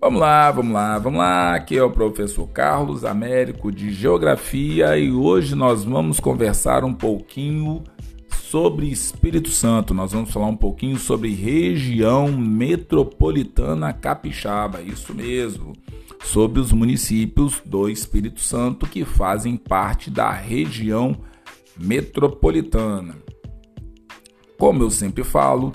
Vamos lá, vamos lá, vamos lá. Aqui é o professor Carlos Américo de Geografia e hoje nós vamos conversar um pouquinho sobre Espírito Santo. Nós vamos falar um pouquinho sobre região metropolitana capixaba, isso mesmo, sobre os municípios do Espírito Santo que fazem parte da região metropolitana. Como eu sempre falo,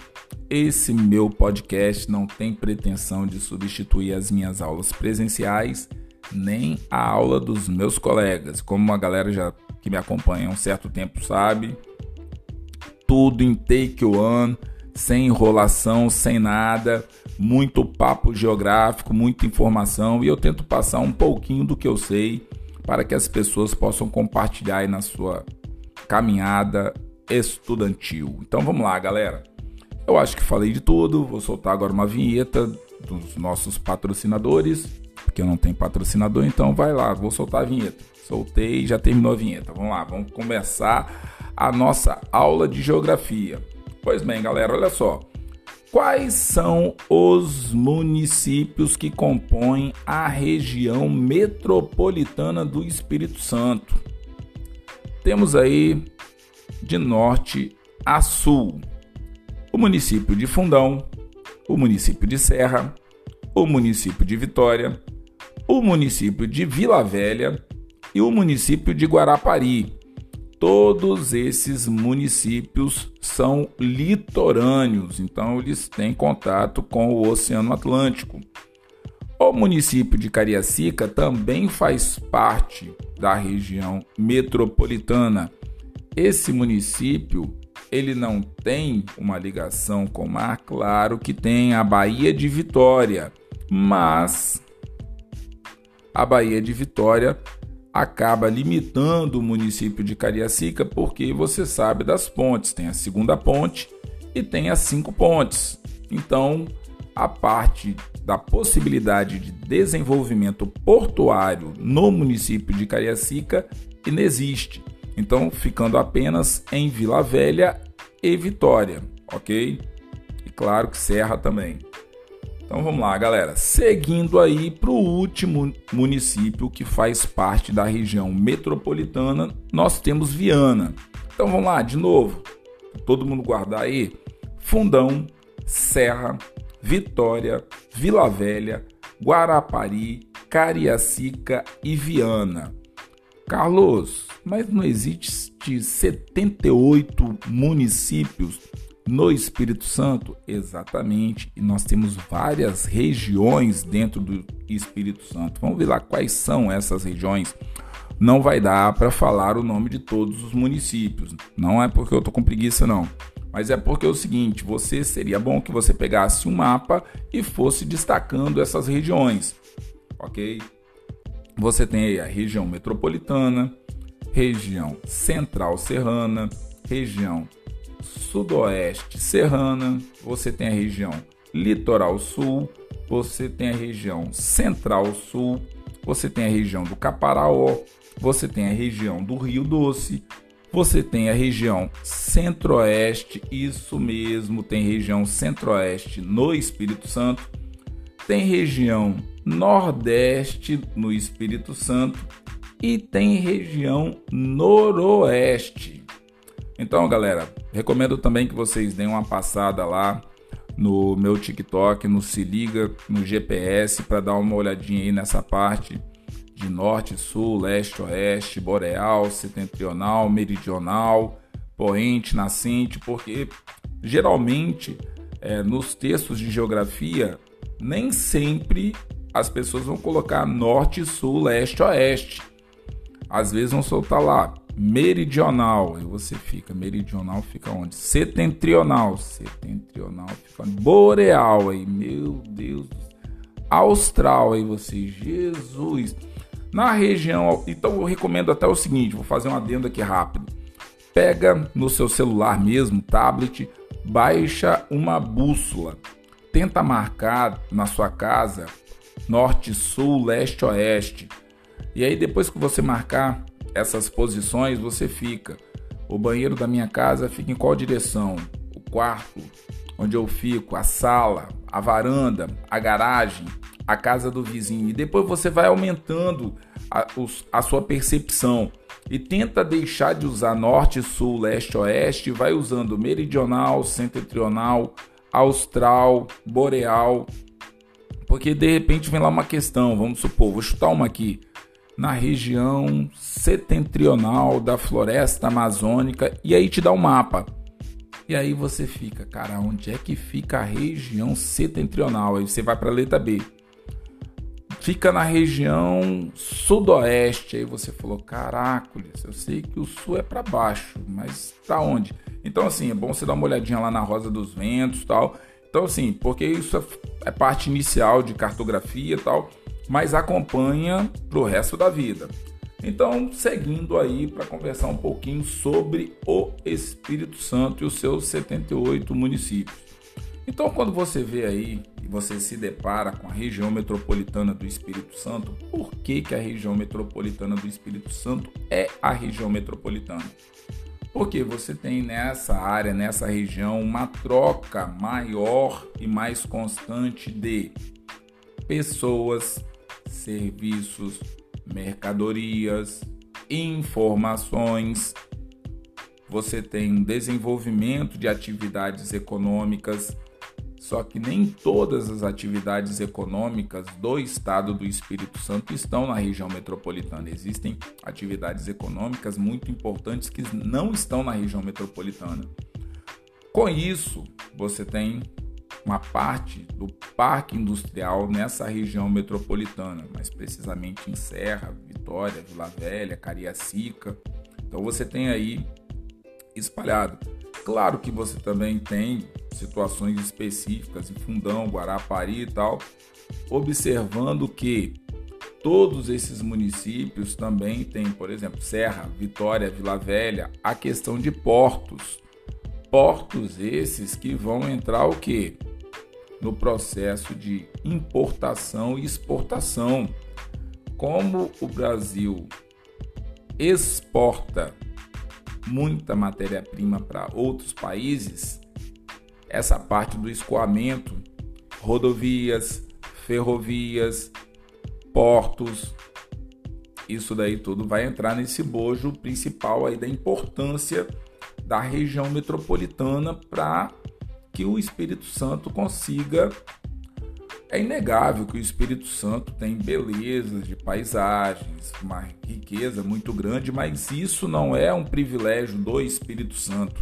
esse meu podcast não tem pretensão de substituir as minhas aulas presenciais nem a aula dos meus colegas. Como a galera já que me acompanha há um certo tempo sabe, tudo em take one, sem enrolação, sem nada, muito papo geográfico, muita informação e eu tento passar um pouquinho do que eu sei para que as pessoas possam compartilhar aí na sua caminhada estudantil. Então vamos lá, galera. Eu acho que falei de tudo. Vou soltar agora uma vinheta dos nossos patrocinadores, porque eu não tenho patrocinador, então vai lá, vou soltar a vinheta. Soltei já terminou a vinheta. Vamos lá, vamos começar a nossa aula de geografia. Pois bem, galera, olha só. Quais são os municípios que compõem a região metropolitana do Espírito Santo? Temos aí de norte a sul o município de Fundão, o município de Serra, o município de Vitória, o município de Vila Velha e o município de Guarapari. Todos esses municípios são litorâneos, então eles têm contato com o Oceano Atlântico. O município de Cariacica também faz parte da região metropolitana. Esse município ele não tem uma ligação com o mar, claro que tem a Baía de Vitória, mas a Baía de Vitória acaba limitando o município de Cariacica porque você sabe das pontes, tem a segunda ponte e tem as cinco pontes. Então, a parte da possibilidade de desenvolvimento portuário no município de Cariacica inexiste. Então, ficando apenas em Vila Velha e Vitória, ok? E claro que Serra também. Então vamos lá, galera. Seguindo aí para o último município que faz parte da região metropolitana, nós temos Viana. Então vamos lá, de novo. Todo mundo guardar aí. Fundão, Serra, Vitória, Vila Velha, Guarapari, Cariacica e Viana. Carlos, mas não existe 78 municípios no Espírito Santo? Exatamente, e nós temos várias regiões dentro do Espírito Santo. Vamos ver lá quais são essas regiões. Não vai dar para falar o nome de todos os municípios. Não é porque eu tô com preguiça não, mas é porque é o seguinte, você seria bom que você pegasse um mapa e fosse destacando essas regiões. OK? Você tem aí a região metropolitana, região central serrana, região sudoeste serrana, você tem a região litoral sul, você tem a região central sul, você tem a região do Caparaó, você tem a região do Rio Doce, você tem a região centro-oeste, isso mesmo, tem região centro-oeste no Espírito Santo, tem região Nordeste no Espírito Santo e tem região Noroeste. Então, galera, recomendo também que vocês deem uma passada lá no meu TikTok, no Se Liga, no GPS, para dar uma olhadinha aí nessa parte de norte, sul, leste, oeste, boreal, setentrional, meridional, poente, nascente, porque geralmente é, nos textos de geografia nem sempre as pessoas vão colocar norte, sul, leste, oeste. Às vezes vão soltar lá meridional, aí você fica meridional fica onde? Setentrional, setentrional fica onde? boreal aí, meu Deus. Austral aí você, Jesus. Na região, então eu recomendo até o seguinte, vou fazer um adendo aqui rápido. Pega no seu celular mesmo, tablet, baixa uma bússola. Tenta marcar na sua casa norte, sul, leste, oeste. E aí depois que você marcar essas posições, você fica. O banheiro da minha casa fica em qual direção? O quarto onde eu fico, a sala, a varanda, a garagem, a casa do vizinho. E depois você vai aumentando a, os, a sua percepção. E tenta deixar de usar norte, sul, leste, oeste. Vai usando meridional, setentrional, austral, boreal. Porque de repente vem lá uma questão, vamos supor, vou chutar uma aqui. Na região setentrional da floresta amazônica, e aí te dá um mapa. E aí você fica, cara, onde é que fica a região setentrional? Aí você vai para a letra B. Fica na região sudoeste. Aí você falou, caracoles, eu sei que o sul é para baixo, mas para onde? Então assim, é bom você dar uma olhadinha lá na Rosa dos Ventos, tal. Então assim, porque isso é parte inicial de cartografia, tal, mas acompanha pro resto da vida. Então, seguindo aí para conversar um pouquinho sobre o Espírito Santo e os seus 78 municípios. Então, quando você vê aí e você se depara com a região metropolitana do Espírito Santo, por que, que a região metropolitana do Espírito Santo é a região metropolitana? Porque você tem nessa área, nessa região, uma troca maior e mais constante de pessoas, serviços, mercadorias, informações. Você tem desenvolvimento de atividades econômicas, só que nem todas as atividades econômicas do estado do Espírito Santo estão na região metropolitana. Existem atividades econômicas muito importantes que não estão na região metropolitana. Com isso, você tem uma parte do parque industrial nessa região metropolitana, mais precisamente em Serra, Vitória, Vila Velha, Cariacica. Então você tem aí espalhado. Claro que você também tem situações específicas em Fundão, Guarapari e tal, observando que todos esses municípios também têm, por exemplo, Serra, Vitória, Vila Velha, a questão de portos. Portos esses que vão entrar o quê? no processo de importação e exportação. Como o Brasil exporta muita matéria-prima para outros países, essa parte do escoamento, rodovias, ferrovias, portos, isso daí tudo vai entrar nesse bojo principal aí da importância da região metropolitana para que o Espírito Santo consiga. É inegável que o Espírito Santo tem belezas de paisagens, uma riqueza muito grande, mas isso não é um privilégio do Espírito Santo.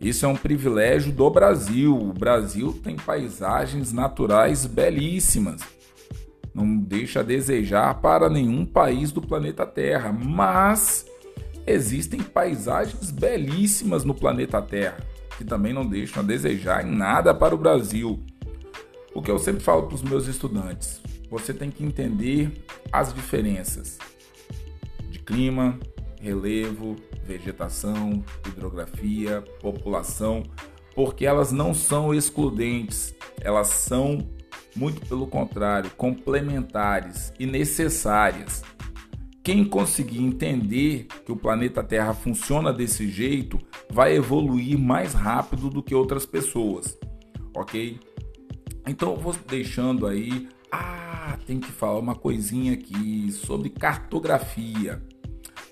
Isso é um privilégio do Brasil. O Brasil tem paisagens naturais belíssimas. Não deixa a desejar para nenhum país do planeta Terra, mas existem paisagens belíssimas no planeta Terra que também não deixam a desejar em nada para o Brasil. O que eu sempre falo para os meus estudantes: você tem que entender as diferenças de clima, relevo, vegetação, hidrografia, população, porque elas não são excludentes, elas são, muito pelo contrário, complementares e necessárias. Quem conseguir entender que o planeta Terra funciona desse jeito vai evoluir mais rápido do que outras pessoas, ok? Então eu vou deixando aí. Ah, tem que falar uma coisinha aqui sobre cartografia.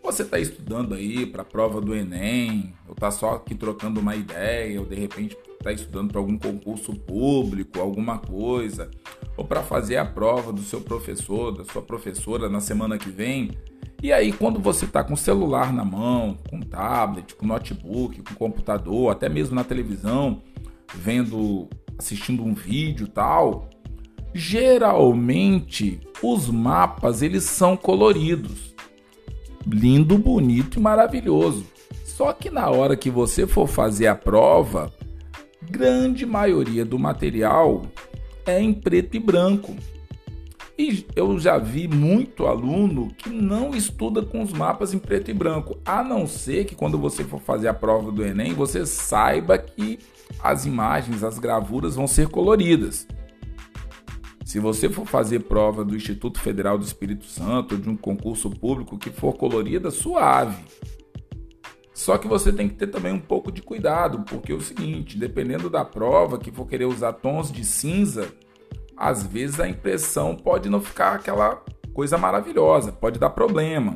Você está estudando aí para a prova do Enem, ou está só aqui trocando uma ideia, ou de repente está estudando para algum concurso público, alguma coisa, ou para fazer a prova do seu professor, da sua professora na semana que vem. E aí, quando você está com o celular na mão, com tablet, com notebook, com computador, até mesmo na televisão, vendo, assistindo um vídeo tal, geralmente os mapas eles são coloridos, lindo, bonito e maravilhoso. Só que na hora que você for fazer a prova, grande maioria do material é em preto e branco. E eu já vi muito aluno que não estuda com os mapas em preto e branco, a não ser que quando você for fazer a prova do Enem, você saiba que as imagens, as gravuras vão ser coloridas. Se você for fazer prova do Instituto Federal do Espírito Santo de um concurso público que for colorida, suave. Só que você tem que ter também um pouco de cuidado, porque é o seguinte, dependendo da prova que for querer usar tons de cinza, às vezes a impressão pode não ficar aquela coisa maravilhosa, pode dar problema.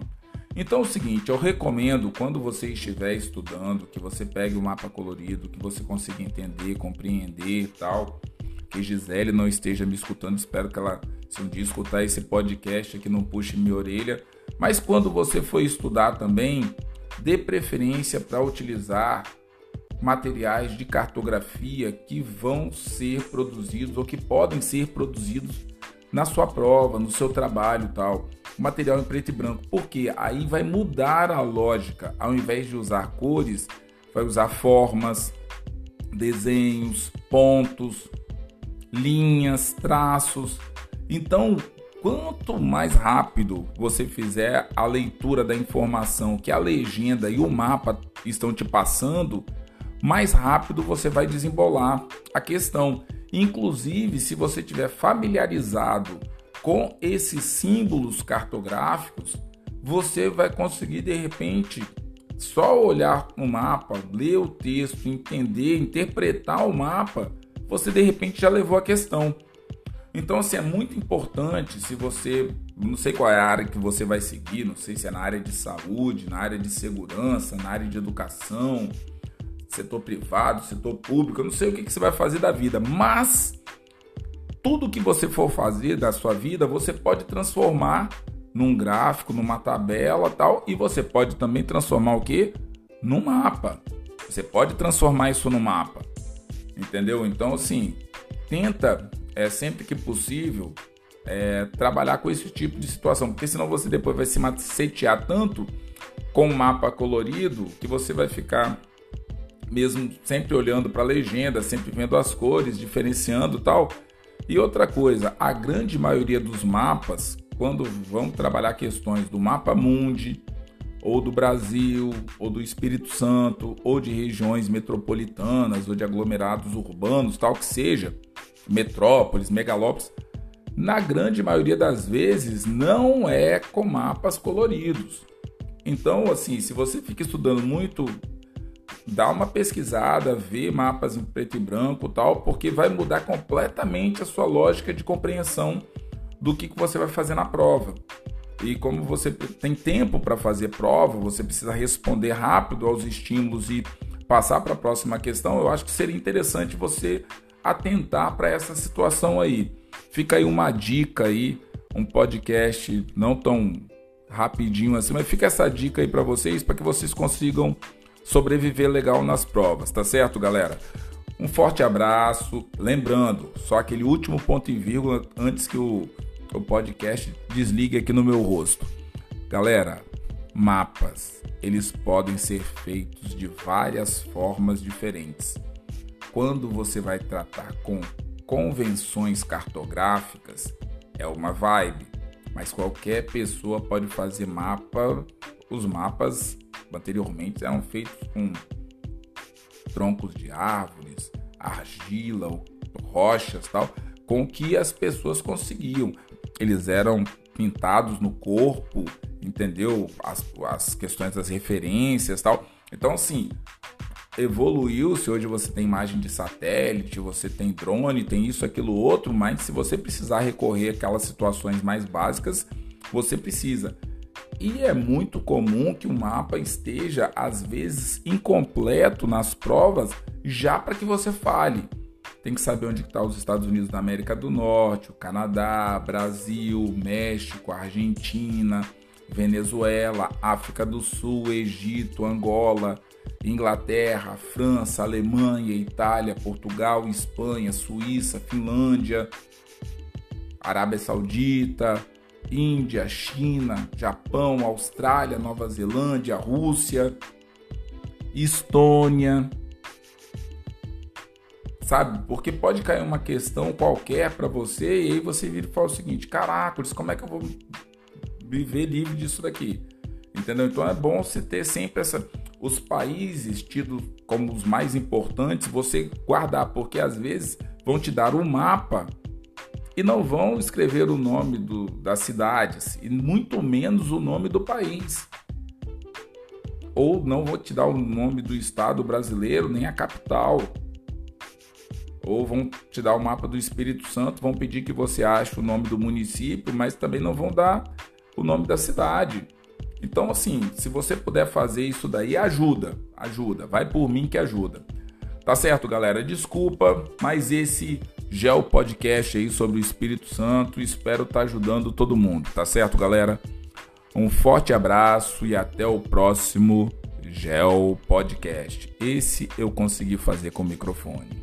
Então é o seguinte, eu recomendo quando você estiver estudando que você pegue o mapa colorido, que você consiga entender, compreender e tal. Que Gisele não esteja me escutando, espero que ela, se um dia escutar esse podcast aqui, não puxe minha orelha. Mas quando você for estudar também, dê preferência para utilizar materiais de cartografia que vão ser produzidos ou que podem ser produzidos na sua prova, no seu trabalho tal. Material em preto e branco, porque aí vai mudar a lógica. Ao invés de usar cores, vai usar formas, desenhos, pontos, linhas, traços. Então, quanto mais rápido você fizer a leitura da informação que a legenda e o mapa estão te passando, mais rápido você vai desembolar a questão. Inclusive, se você tiver familiarizado com esses símbolos cartográficos, você vai conseguir de repente só olhar o mapa, ler o texto, entender, interpretar o mapa, você de repente já levou a questão. Então, assim, é muito importante se você, não sei qual é a área que você vai seguir, não sei se é na área de saúde, na área de segurança, na área de educação, setor privado, setor público, eu não sei o que, que você vai fazer da vida, mas tudo que você for fazer da sua vida, você pode transformar num gráfico, numa tabela tal, e você pode também transformar o que? Num mapa. Você pode transformar isso no mapa. Entendeu? Então, assim, tenta, é, sempre que possível, é, trabalhar com esse tipo de situação, porque senão você depois vai se macetear tanto com o mapa colorido que você vai ficar mesmo sempre olhando para a legenda, sempre vendo as cores, diferenciando tal. E outra coisa, a grande maioria dos mapas, quando vão trabalhar questões do mapa mundi, ou do Brasil, ou do Espírito Santo, ou de regiões metropolitanas, ou de aglomerados urbanos, tal que seja, metrópoles, megalópolis, na grande maioria das vezes não é com mapas coloridos. Então, assim, se você fica estudando muito dá uma pesquisada, vê mapas em preto e branco tal, porque vai mudar completamente a sua lógica de compreensão do que, que você vai fazer na prova. E como você tem tempo para fazer prova, você precisa responder rápido aos estímulos e passar para a próxima questão, eu acho que seria interessante você atentar para essa situação aí. Fica aí uma dica aí, um podcast não tão rapidinho assim, mas fica essa dica aí para vocês, para que vocês consigam sobreviver legal nas provas, tá certo, galera? Um forte abraço. Lembrando, só aquele último ponto e vírgula antes que o, o podcast desligue aqui no meu rosto. Galera, mapas, eles podem ser feitos de várias formas diferentes. Quando você vai tratar com convenções cartográficas, é uma vibe, mas qualquer pessoa pode fazer mapa, os mapas anteriormente eram feitos com troncos de árvores, argila, rochas, tal, com que as pessoas conseguiam. Eles eram pintados no corpo, entendeu? As, as questões das referências, tal. Então, assim, evoluiu-se. Hoje você tem imagem de satélite, você tem drone, tem isso, aquilo, outro, mas se você precisar recorrer àquelas situações mais básicas, você precisa. E é muito comum que o mapa esteja, às vezes, incompleto nas provas, já para que você fale. Tem que saber onde estão tá os Estados Unidos da América do Norte, o Canadá, Brasil, México, Argentina, Venezuela, África do Sul, Egito, Angola, Inglaterra, França, Alemanha, Itália, Portugal, Espanha, Suíça, Finlândia, Arábia Saudita, Índia, China, Japão, Austrália, Nova Zelândia, Rússia, Estônia. Sabe? Porque pode cair uma questão qualquer para você e aí você vira e fala o seguinte: caracoles, como é que eu vou viver livre disso daqui? Entendeu? Então é bom você ter sempre essa. Os países tidos como os mais importantes, você guardar, porque às vezes vão te dar um mapa e não vão escrever o nome do, das cidades e muito menos o nome do país. Ou não vou te dar o nome do estado brasileiro, nem a capital. Ou vão te dar o mapa do Espírito Santo, vão pedir que você ache o nome do município, mas também não vão dar o nome da cidade. Então, assim, se você puder fazer isso daí, ajuda, ajuda, vai por mim que ajuda. Tá certo, galera? Desculpa, mas esse Gel Podcast aí sobre o Espírito Santo, espero estar tá ajudando todo mundo, tá certo, galera? Um forte abraço e até o próximo Gel Podcast. Esse eu consegui fazer com o microfone.